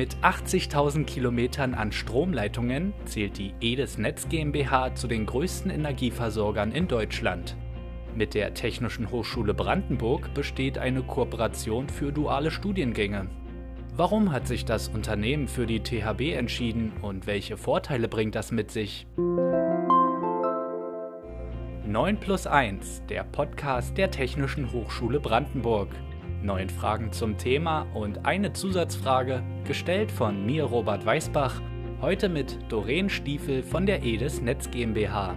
Mit 80.000 Kilometern an Stromleitungen zählt die Edes Netz GmbH zu den größten Energieversorgern in Deutschland. Mit der Technischen Hochschule Brandenburg besteht eine Kooperation für duale Studiengänge. Warum hat sich das Unternehmen für die THB entschieden und welche Vorteile bringt das mit sich? 9 plus 1, der Podcast der Technischen Hochschule Brandenburg. Neun Fragen zum Thema und eine Zusatzfrage, gestellt von mir, Robert Weißbach, heute mit Doreen Stiefel von der Edis Netz GmbH.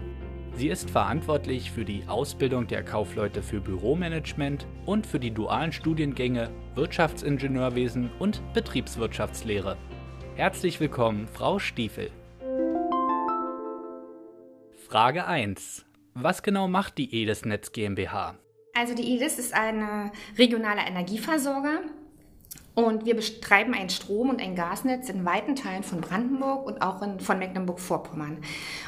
Sie ist verantwortlich für die Ausbildung der Kaufleute für Büromanagement und für die dualen Studiengänge Wirtschaftsingenieurwesen und Betriebswirtschaftslehre. Herzlich willkommen, Frau Stiefel. Frage 1. Was genau macht die Edis Netz GmbH? Also die EDIS ist ein regionaler Energieversorger und wir betreiben ein Strom- und ein Gasnetz in weiten Teilen von Brandenburg und auch in, von Mecklenburg-Vorpommern.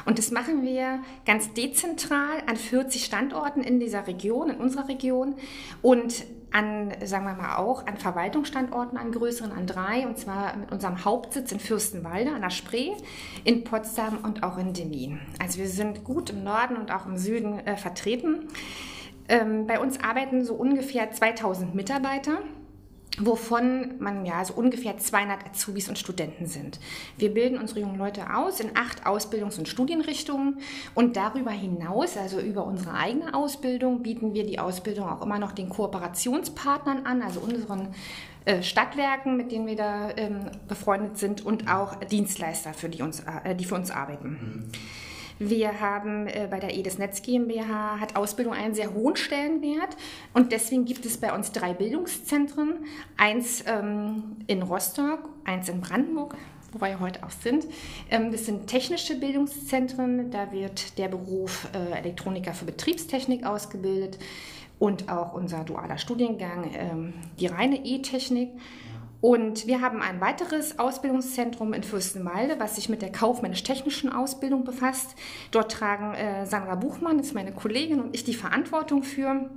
Und das machen wir ganz dezentral an 40 Standorten in dieser Region, in unserer Region und an, sagen wir mal auch, an Verwaltungsstandorten, an größeren, an drei, und zwar mit unserem Hauptsitz in Fürstenwalde an der Spree, in Potsdam und auch in Demmin. Also wir sind gut im Norden und auch im Süden äh, vertreten. Ähm, bei uns arbeiten so ungefähr 2000 Mitarbeiter wovon man ja so ungefähr 200 Azubis und Studenten sind. Wir bilden unsere jungen Leute aus in acht Ausbildungs- und Studienrichtungen und darüber hinaus, also über unsere eigene Ausbildung, bieten wir die Ausbildung auch immer noch den Kooperationspartnern an, also unseren äh, Stadtwerken, mit denen wir da ähm, befreundet sind und auch Dienstleister, für die, uns, äh, die für uns arbeiten. Mhm. Wir haben äh, bei der EDES Netz GmbH hat Ausbildung einen sehr hohen Stellenwert und deswegen gibt es bei uns drei Bildungszentren. Eins ähm, in Rostock, eins in Brandenburg, wo wir heute auch sind. Ähm, das sind technische Bildungszentren. Da wird der Beruf äh, Elektroniker für Betriebstechnik ausgebildet und auch unser dualer Studiengang, ähm, die reine E-Technik. Und wir haben ein weiteres Ausbildungszentrum in Fürstenwalde, was sich mit der kaufmännisch-technischen Ausbildung befasst. Dort tragen äh, Sandra Buchmann, ist meine Kollegin, und ich die Verantwortung für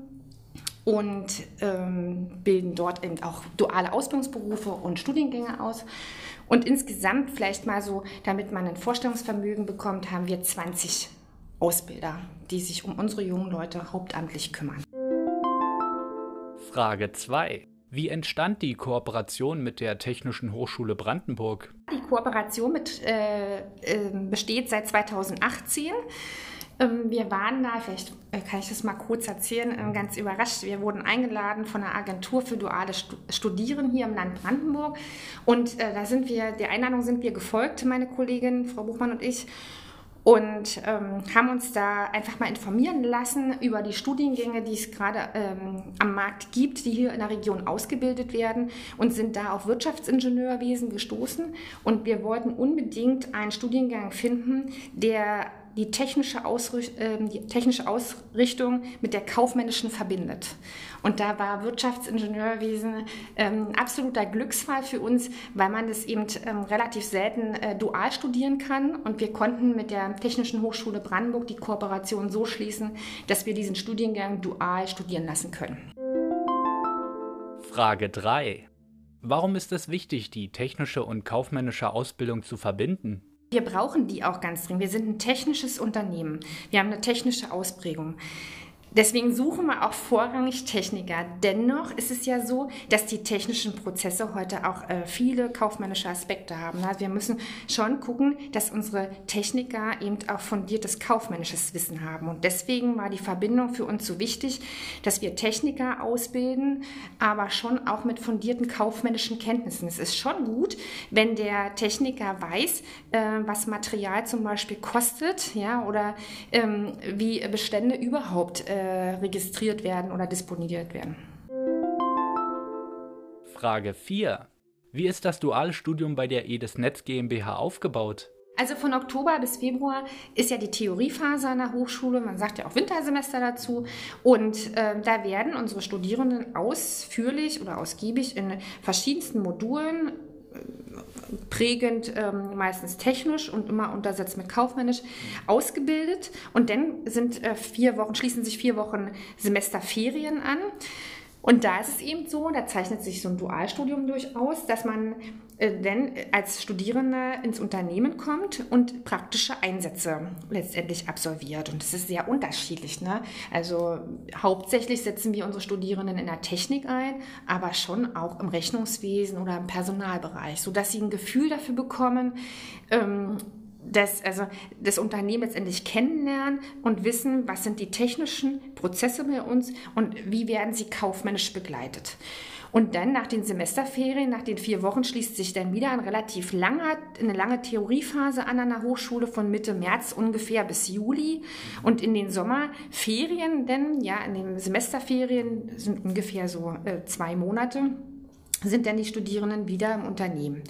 und ähm, bilden dort eben auch duale Ausbildungsberufe und Studiengänge aus. Und insgesamt vielleicht mal so, damit man ein Vorstellungsvermögen bekommt, haben wir 20 Ausbilder, die sich um unsere jungen Leute hauptamtlich kümmern. Frage 2. Wie entstand die Kooperation mit der Technischen Hochschule Brandenburg? Die Kooperation mit, äh, äh, besteht seit 2018. Ähm, wir waren da, vielleicht äh, kann ich das mal kurz erzählen, ähm, ganz überrascht. Wir wurden eingeladen von einer Agentur für duale Studieren hier im Land Brandenburg. Und äh, da sind wir, der Einladung sind wir gefolgt, meine Kollegin Frau Buchmann und ich und ähm, haben uns da einfach mal informieren lassen über die Studiengänge, die es gerade ähm, am Markt gibt, die hier in der Region ausgebildet werden und sind da auf Wirtschaftsingenieurwesen gestoßen. Und wir wollten unbedingt einen Studiengang finden, der die technische, Ausricht, äh, die technische Ausrichtung mit der kaufmännischen verbindet. Und da war Wirtschaftsingenieurwesen ähm, absoluter Glücksfall für uns, weil man das eben ähm, relativ selten äh, dual studieren kann. Und wir konnten mit der Technischen Hochschule Brandenburg die Kooperation so schließen, dass wir diesen Studiengang dual studieren lassen können. Frage 3. Warum ist es wichtig, die technische und kaufmännische Ausbildung zu verbinden? Wir brauchen die auch ganz dringend. Wir sind ein technisches Unternehmen. Wir haben eine technische Ausprägung. Deswegen suchen wir auch vorrangig Techniker. Dennoch ist es ja so, dass die technischen Prozesse heute auch äh, viele kaufmännische Aspekte haben. Also wir müssen schon gucken, dass unsere Techniker eben auch fundiertes kaufmännisches Wissen haben. Und deswegen war die Verbindung für uns so wichtig, dass wir Techniker ausbilden, aber schon auch mit fundierten kaufmännischen Kenntnissen. Es ist schon gut, wenn der Techniker weiß, äh, was Material zum Beispiel kostet, ja, oder ähm, wie Bestände überhaupt äh, äh, registriert werden oder disponiert werden. Frage 4. Wie ist das duale Studium bei der EDES Netz GmbH aufgebaut? Also von Oktober bis Februar ist ja die Theoriephase an der Hochschule, man sagt ja auch Wintersemester dazu. Und äh, da werden unsere Studierenden ausführlich oder ausgiebig in verschiedensten Modulen prägend, ähm, meistens technisch und immer untersetzt mit kaufmännisch, ausgebildet. Und dann sind äh, vier Wochen, schließen sich vier Wochen Semesterferien an. Und da ist es eben so, da zeichnet sich so ein Dualstudium durchaus, dass man äh, denn als Studierender ins Unternehmen kommt und praktische Einsätze letztendlich absolviert. Und das ist sehr unterschiedlich. Ne? Also hauptsächlich setzen wir unsere Studierenden in der Technik ein, aber schon auch im Rechnungswesen oder im Personalbereich, sodass sie ein Gefühl dafür bekommen, ähm, das, also das Unternehmen letztendlich kennenlernen und wissen, was sind die technischen Prozesse bei uns und wie werden sie kaufmännisch begleitet. Und dann nach den Semesterferien, nach den vier Wochen, schließt sich dann wieder ein relativ langer, eine lange Theoriephase an einer Hochschule von Mitte März ungefähr bis Juli. Und in den Sommerferien, denn ja, in den Semesterferien sind ungefähr so äh, zwei Monate, sind dann die Studierenden wieder im Unternehmen.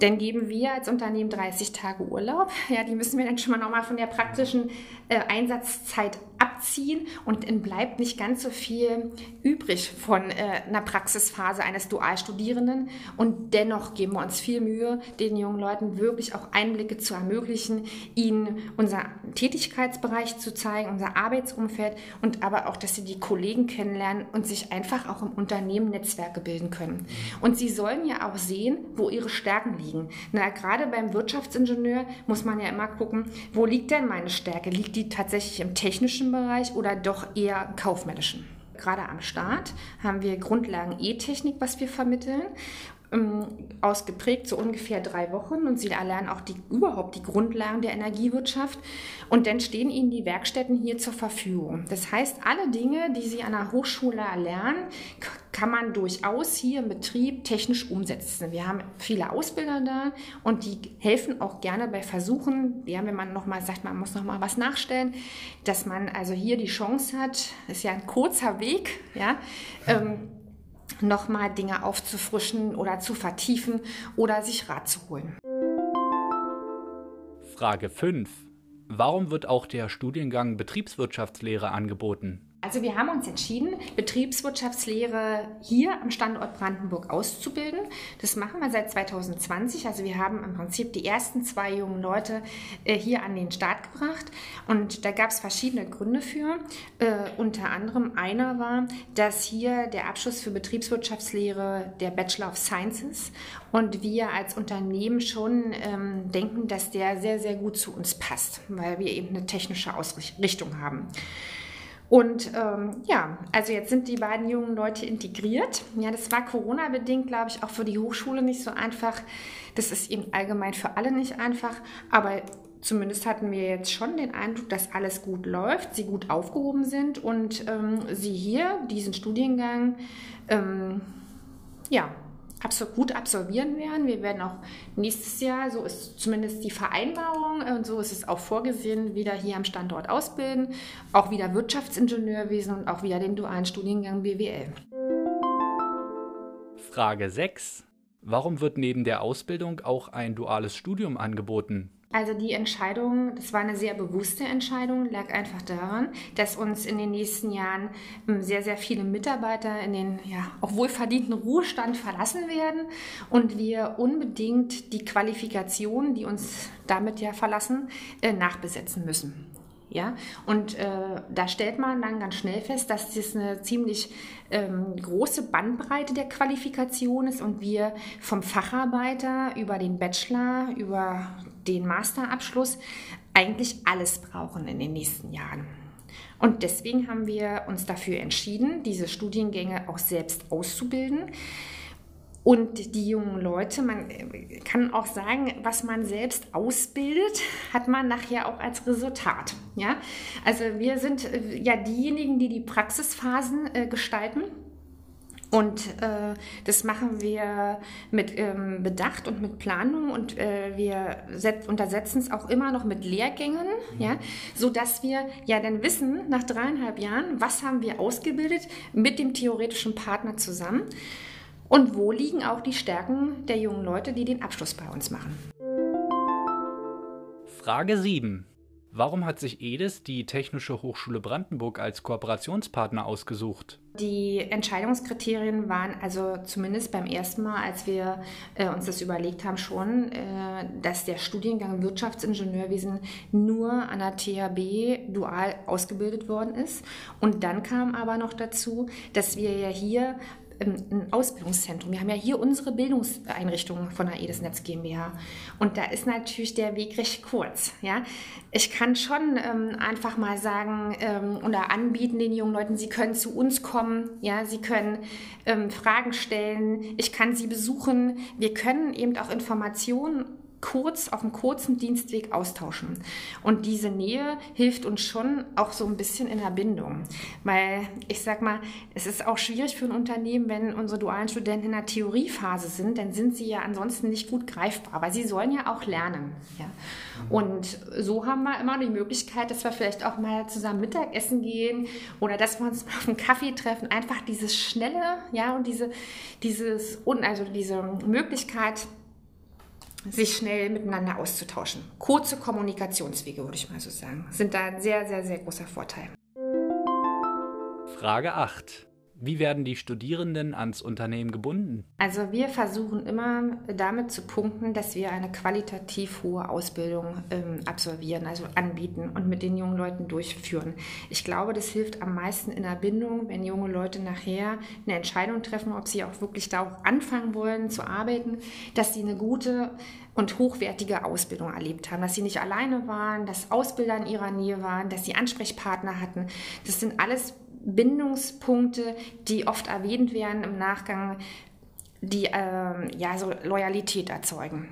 Dann geben wir als Unternehmen 30 Tage Urlaub. Ja, die müssen wir dann schon mal nochmal von der praktischen äh, Einsatzzeit abziehen und dann bleibt nicht ganz so viel übrig von äh, einer Praxisphase eines Dualstudierenden. Und dennoch geben wir uns viel Mühe, den jungen Leuten wirklich auch Einblicke zu ermöglichen, ihnen unser Tätigkeitsbereich zu zeigen, unser Arbeitsumfeld und aber auch, dass sie die Kollegen kennenlernen und sich einfach auch im Unternehmen Netzwerke bilden können. Und sie sollen ja auch sehen, wo ihre Stärken liegen. Na, gerade beim Wirtschaftsingenieur muss man ja immer gucken, wo liegt denn meine Stärke? Liegt die tatsächlich im technischen Bereich oder doch eher kaufmännischen? Gerade am Start haben wir Grundlagen E-Technik, was wir vermitteln ähm, ausgeprägt, so ungefähr drei Wochen. Und sie erlernen auch die, überhaupt die Grundlagen der Energiewirtschaft. Und dann stehen ihnen die Werkstätten hier zur Verfügung. Das heißt, alle Dinge, die sie an der Hochschule erlernen, kann man durchaus hier im Betrieb technisch umsetzen. Wir haben viele Ausbilder da und die helfen auch gerne bei Versuchen, ja, wenn man nochmal sagt, man muss nochmal was nachstellen, dass man also hier die Chance hat, ist ja ein kurzer Weg, ja, ähm, nochmal Dinge aufzufrischen oder zu vertiefen oder sich Rat zu holen. Frage 5. Warum wird auch der Studiengang Betriebswirtschaftslehre angeboten? Also wir haben uns entschieden, Betriebswirtschaftslehre hier am Standort Brandenburg auszubilden. Das machen wir seit 2020. Also wir haben im Prinzip die ersten zwei jungen Leute äh, hier an den Start gebracht. Und da gab es verschiedene Gründe für. Äh, unter anderem einer war, dass hier der Abschluss für Betriebswirtschaftslehre der Bachelor of Sciences und wir als Unternehmen schon ähm, denken, dass der sehr, sehr gut zu uns passt, weil wir eben eine technische Ausrichtung haben. Und ähm, ja, also jetzt sind die beiden jungen Leute integriert. Ja, das war Corona-bedingt, glaube ich, auch für die Hochschule nicht so einfach. Das ist eben allgemein für alle nicht einfach. Aber zumindest hatten wir jetzt schon den Eindruck, dass alles gut läuft, sie gut aufgehoben sind und ähm, sie hier diesen Studiengang ähm, ja, absolut gut absolvieren werden. Wir werden auch nächstes Jahr, so ist zumindest die Vereinbarung und so ist es auch vorgesehen, wieder hier am Standort ausbilden, auch wieder Wirtschaftsingenieurwesen und auch wieder den dualen Studiengang BWL. Frage 6. Warum wird neben der Ausbildung auch ein duales Studium angeboten? Also die Entscheidung, das war eine sehr bewusste Entscheidung, lag einfach daran, dass uns in den nächsten Jahren ähm, sehr, sehr viele Mitarbeiter in den ja, auch wohlverdienten Ruhestand verlassen werden und wir unbedingt die Qualifikationen, die uns damit ja verlassen, äh, nachbesetzen müssen. Ja, und äh, da stellt man dann ganz schnell fest, dass das eine ziemlich ähm, große Bandbreite der Qualifikation ist und wir vom Facharbeiter über den Bachelor, über den Masterabschluss eigentlich alles brauchen in den nächsten Jahren. Und deswegen haben wir uns dafür entschieden, diese Studiengänge auch selbst auszubilden. Und die jungen Leute, man kann auch sagen, was man selbst ausbildet, hat man nachher auch als Resultat. Ja? Also wir sind äh, ja diejenigen, die die Praxisphasen äh, gestalten. Und äh, das machen wir mit ähm, Bedacht und mit Planung und äh, wir untersetzen es auch immer noch mit Lehrgängen, mhm. ja, sodass wir ja dann wissen, nach dreieinhalb Jahren, was haben wir ausgebildet mit dem theoretischen Partner zusammen. Und wo liegen auch die Stärken der jungen Leute, die den Abschluss bei uns machen? Frage 7. Warum hat sich EDES die Technische Hochschule Brandenburg als Kooperationspartner ausgesucht? Die Entscheidungskriterien waren also zumindest beim ersten Mal, als wir äh, uns das überlegt haben, schon, äh, dass der Studiengang Wirtschaftsingenieurwesen nur an der THB dual ausgebildet worden ist. Und dann kam aber noch dazu, dass wir ja hier ein Ausbildungszentrum. Wir haben ja hier unsere Bildungseinrichtungen von der Edesnetz GmbH. Und da ist natürlich der Weg recht kurz. Ja? Ich kann schon ähm, einfach mal sagen ähm, oder anbieten den jungen Leuten, sie können zu uns kommen, ja? sie können ähm, Fragen stellen, ich kann sie besuchen. Wir können eben auch Informationen kurz auf einem kurzen Dienstweg austauschen. Und diese Nähe hilft uns schon auch so ein bisschen in der Bindung. Weil ich sag mal, es ist auch schwierig für ein Unternehmen, wenn unsere dualen Studenten in der Theoriephase sind, dann sind sie ja ansonsten nicht gut greifbar, weil sie sollen ja auch lernen. Ja. Und so haben wir immer die Möglichkeit, dass wir vielleicht auch mal zusammen Mittagessen gehen oder dass wir uns auf einen Kaffee treffen. Einfach dieses Schnelle, ja, und diese, dieses, also diese Möglichkeit, sich schnell miteinander auszutauschen. Kurze Kommunikationswege, würde ich mal so sagen, sind da ein sehr, sehr, sehr großer Vorteil. Frage 8. Wie werden die Studierenden ans Unternehmen gebunden? Also wir versuchen immer damit zu punkten, dass wir eine qualitativ hohe Ausbildung ähm, absolvieren, also anbieten und mit den jungen Leuten durchführen. Ich glaube, das hilft am meisten in der Bindung, wenn junge Leute nachher eine Entscheidung treffen, ob sie auch wirklich da auch anfangen wollen zu arbeiten, dass sie eine gute und hochwertige Ausbildung erlebt haben, dass sie nicht alleine waren, dass Ausbilder in ihrer Nähe waren, dass sie Ansprechpartner hatten. Das sind alles Bindungspunkte, die oft erwähnt werden im Nachgang, die ähm, ja so Loyalität erzeugen.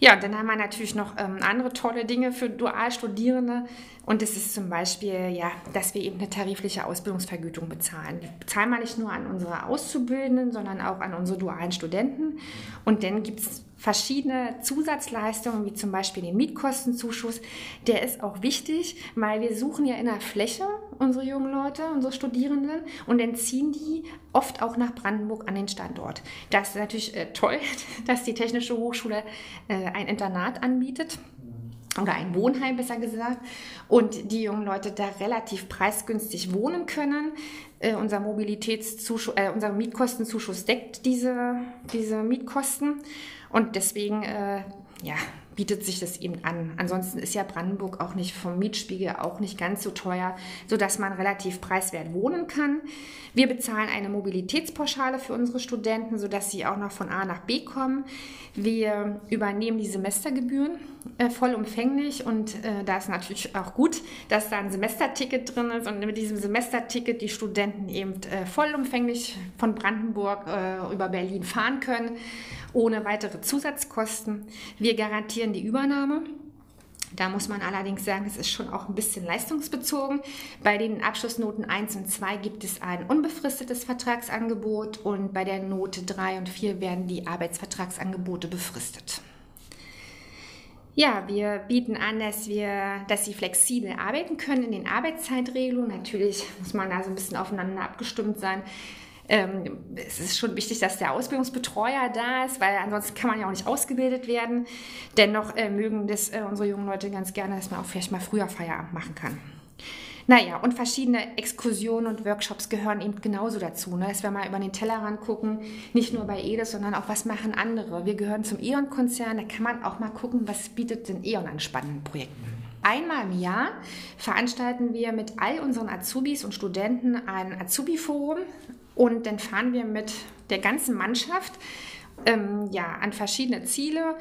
Ja, dann haben wir natürlich noch ähm, andere tolle Dinge für Dualstudierende. Und das ist zum Beispiel, ja, dass wir eben eine tarifliche Ausbildungsvergütung bezahlen. Die bezahlen wir nicht nur an unsere Auszubildenden, sondern auch an unsere dualen Studenten. Und dann gibt es verschiedene Zusatzleistungen, wie zum Beispiel den Mietkostenzuschuss. Der ist auch wichtig, weil wir suchen ja in der Fläche unsere jungen Leute, unsere Studierenden, und dann ziehen die oft auch nach Brandenburg an den Standort. Das ist natürlich äh, toll, dass die Technische Hochschule äh, ein Internat anbietet oder ein Wohnheim besser gesagt, und die jungen Leute da relativ preisgünstig wohnen können. Äh, unser Mobilitätszuschuss, äh, unser Mietkostenzuschuss deckt diese, diese Mietkosten und deswegen äh, ja, bietet sich das eben an. Ansonsten ist ja Brandenburg auch nicht vom Mietspiegel auch nicht ganz so teuer, sodass man relativ preiswert wohnen kann. Wir bezahlen eine Mobilitätspauschale für unsere Studenten, sodass sie auch noch von A nach B kommen. Wir übernehmen die Semestergebühren äh, vollumfänglich und äh, da ist natürlich auch gut, dass da ein Semesterticket drin ist und mit diesem Semesterticket die Studenten eben äh, vollumfänglich von Brandenburg äh, über Berlin fahren können, ohne weitere Zusatzkosten. Wir garantieren die Übernahme. Da muss man allerdings sagen, es ist schon auch ein bisschen leistungsbezogen. Bei den Abschlussnoten 1 und 2 gibt es ein unbefristetes Vertragsangebot und bei der Note 3 und 4 werden die Arbeitsvertragsangebote befristet. Ja, wir bieten an, dass wir, dass sie flexibel arbeiten können in den Arbeitszeitregelungen. Natürlich muss man da so ein bisschen aufeinander abgestimmt sein. Ähm, es ist schon wichtig, dass der Ausbildungsbetreuer da ist, weil ansonsten kann man ja auch nicht ausgebildet werden. Dennoch äh, mögen das äh, unsere jungen Leute ganz gerne, dass man auch vielleicht mal früher Feierabend machen kann. Naja, und verschiedene Exkursionen und Workshops gehören eben genauso dazu, ne? dass wir mal über den Tellerrand gucken, nicht nur bei EDES, sondern auch, was machen andere. Wir gehören zum E.ON-Konzern, da kann man auch mal gucken, was bietet denn E.ON an spannenden Projekten. Einmal im Jahr veranstalten wir mit all unseren Azubis und Studenten ein Azubi-Forum, und dann fahren wir mit der ganzen Mannschaft ähm, ja, an verschiedene Ziele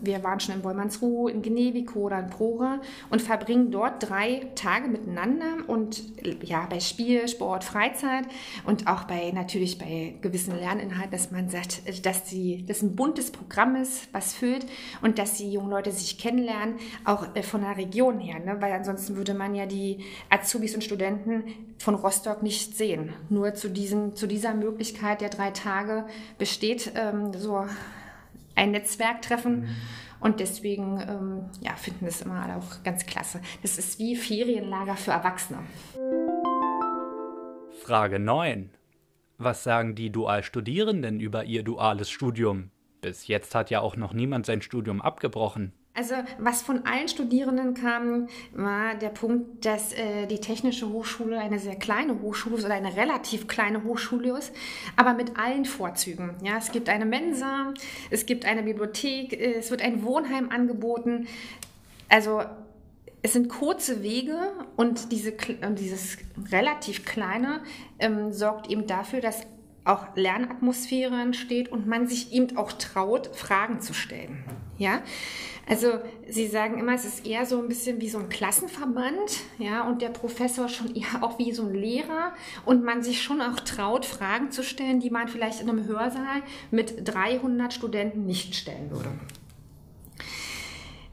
wir waren schon in Wollmannsruh, in Gneviko oder in Prora und verbringen dort drei Tage miteinander und ja, bei Spiel, Sport, Freizeit und auch bei natürlich bei gewissen Lerninhalten, dass man sagt, dass sie, das ein buntes Programm ist, was füllt und dass die jungen Leute sich kennenlernen, auch äh, von der Region her, ne? weil ansonsten würde man ja die Azubis und Studenten von Rostock nicht sehen. Nur zu, diesem, zu dieser Möglichkeit der drei Tage besteht ähm, so ein Netzwerktreffen. Mhm. Und deswegen ähm, ja, finden das immer alle auch ganz klasse. Das ist wie Ferienlager für Erwachsene. Frage 9. Was sagen die Dualstudierenden über ihr duales Studium? Bis jetzt hat ja auch noch niemand sein Studium abgebrochen. Also was von allen Studierenden kam, war der Punkt, dass äh, die Technische Hochschule eine sehr kleine Hochschule ist oder eine relativ kleine Hochschule ist, aber mit allen Vorzügen. Ja, es gibt eine Mensa, es gibt eine Bibliothek, äh, es wird ein Wohnheim angeboten. Also es sind kurze Wege und diese, dieses relativ kleine ähm, sorgt eben dafür, dass auch Lernatmosphäre entsteht und man sich eben auch traut, Fragen zu stellen. Ja, also Sie sagen immer, es ist eher so ein bisschen wie so ein Klassenverband, ja, und der Professor schon eher auch wie so ein Lehrer und man sich schon auch traut, Fragen zu stellen, die man vielleicht in einem Hörsaal mit 300 Studenten nicht stellen würde.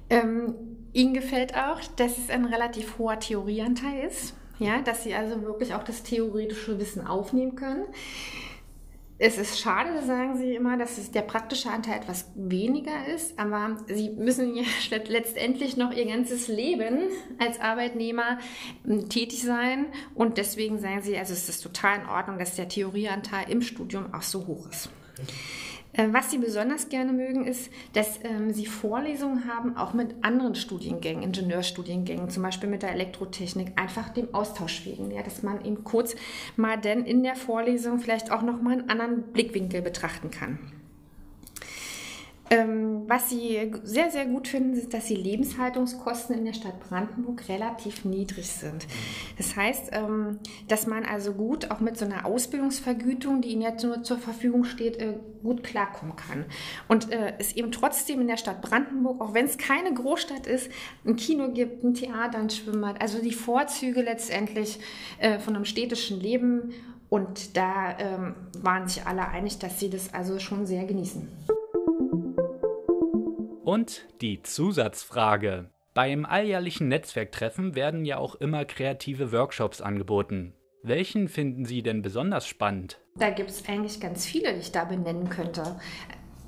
Ähm, Ihnen gefällt auch, dass es ein relativ hoher Theorieanteil ist, ja, dass Sie also wirklich auch das theoretische Wissen aufnehmen können. Es ist schade, sagen Sie immer, dass es der praktische Anteil etwas weniger ist, aber Sie müssen ja letztendlich noch Ihr ganzes Leben als Arbeitnehmer ähm, tätig sein und deswegen sagen Sie, also es ist total in Ordnung, dass der Theorieanteil im Studium auch so hoch ist. Äh, was Sie besonders gerne mögen, ist, dass ähm, Sie Vorlesungen haben, auch mit anderen Studiengängen, Ingenieurstudiengängen, zum Beispiel mit der Elektrotechnik, einfach dem Austausch wegen, ja, dass man eben kurz mal denn in der Vorlesung vielleicht auch noch mal einen anderen Blickwinkel betrachten kann. Ähm, was Sie sehr, sehr gut finden, ist, dass die Lebenshaltungskosten in der Stadt Brandenburg relativ niedrig sind. Das heißt, ähm, dass man also gut auch mit so einer Ausbildungsvergütung, die Ihnen jetzt nur zur Verfügung steht, äh, gut klarkommen kann. Und äh, es eben trotzdem in der Stadt Brandenburg, auch wenn es keine Großstadt ist, ein Kino gibt, ein Theater, ein Schwimmbad, also die Vorzüge letztendlich äh, von einem städtischen Leben. Und da ähm, waren sich alle einig, dass sie das also schon sehr genießen. Und die Zusatzfrage. Beim alljährlichen Netzwerktreffen werden ja auch immer kreative Workshops angeboten. Welchen finden Sie denn besonders spannend? Da gibt es eigentlich ganz viele, die ich da benennen könnte.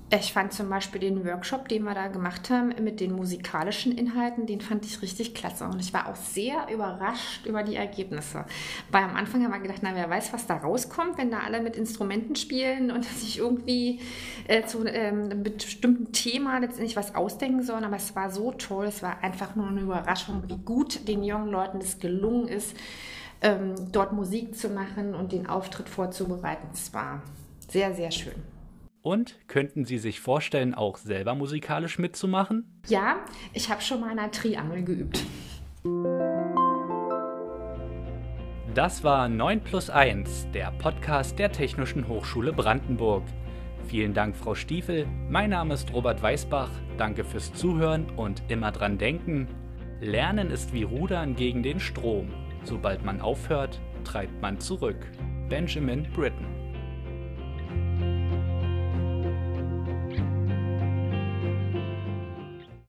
Ich fand zum Beispiel den Workshop, den wir da gemacht haben mit den musikalischen Inhalten, den fand ich richtig klasse. Und ich war auch sehr überrascht über die Ergebnisse. Weil am Anfang haben wir gedacht, na, wer weiß, was da rauskommt, wenn da alle mit Instrumenten spielen und sich irgendwie äh, zu ähm, einem bestimmten Thema letztendlich was ausdenken sollen. Aber es war so toll, es war einfach nur eine Überraschung, wie gut den jungen Leuten das gelungen ist, ähm, dort Musik zu machen und den Auftritt vorzubereiten. Es war sehr, sehr schön. Und könnten Sie sich vorstellen, auch selber musikalisch mitzumachen? Ja, ich habe schon mal eine Triangel geübt. Das war 9 plus 1, der Podcast der Technischen Hochschule Brandenburg. Vielen Dank, Frau Stiefel. Mein Name ist Robert Weißbach. Danke fürs Zuhören und immer dran denken. Lernen ist wie Rudern gegen den Strom. Sobald man aufhört, treibt man zurück. Benjamin Britten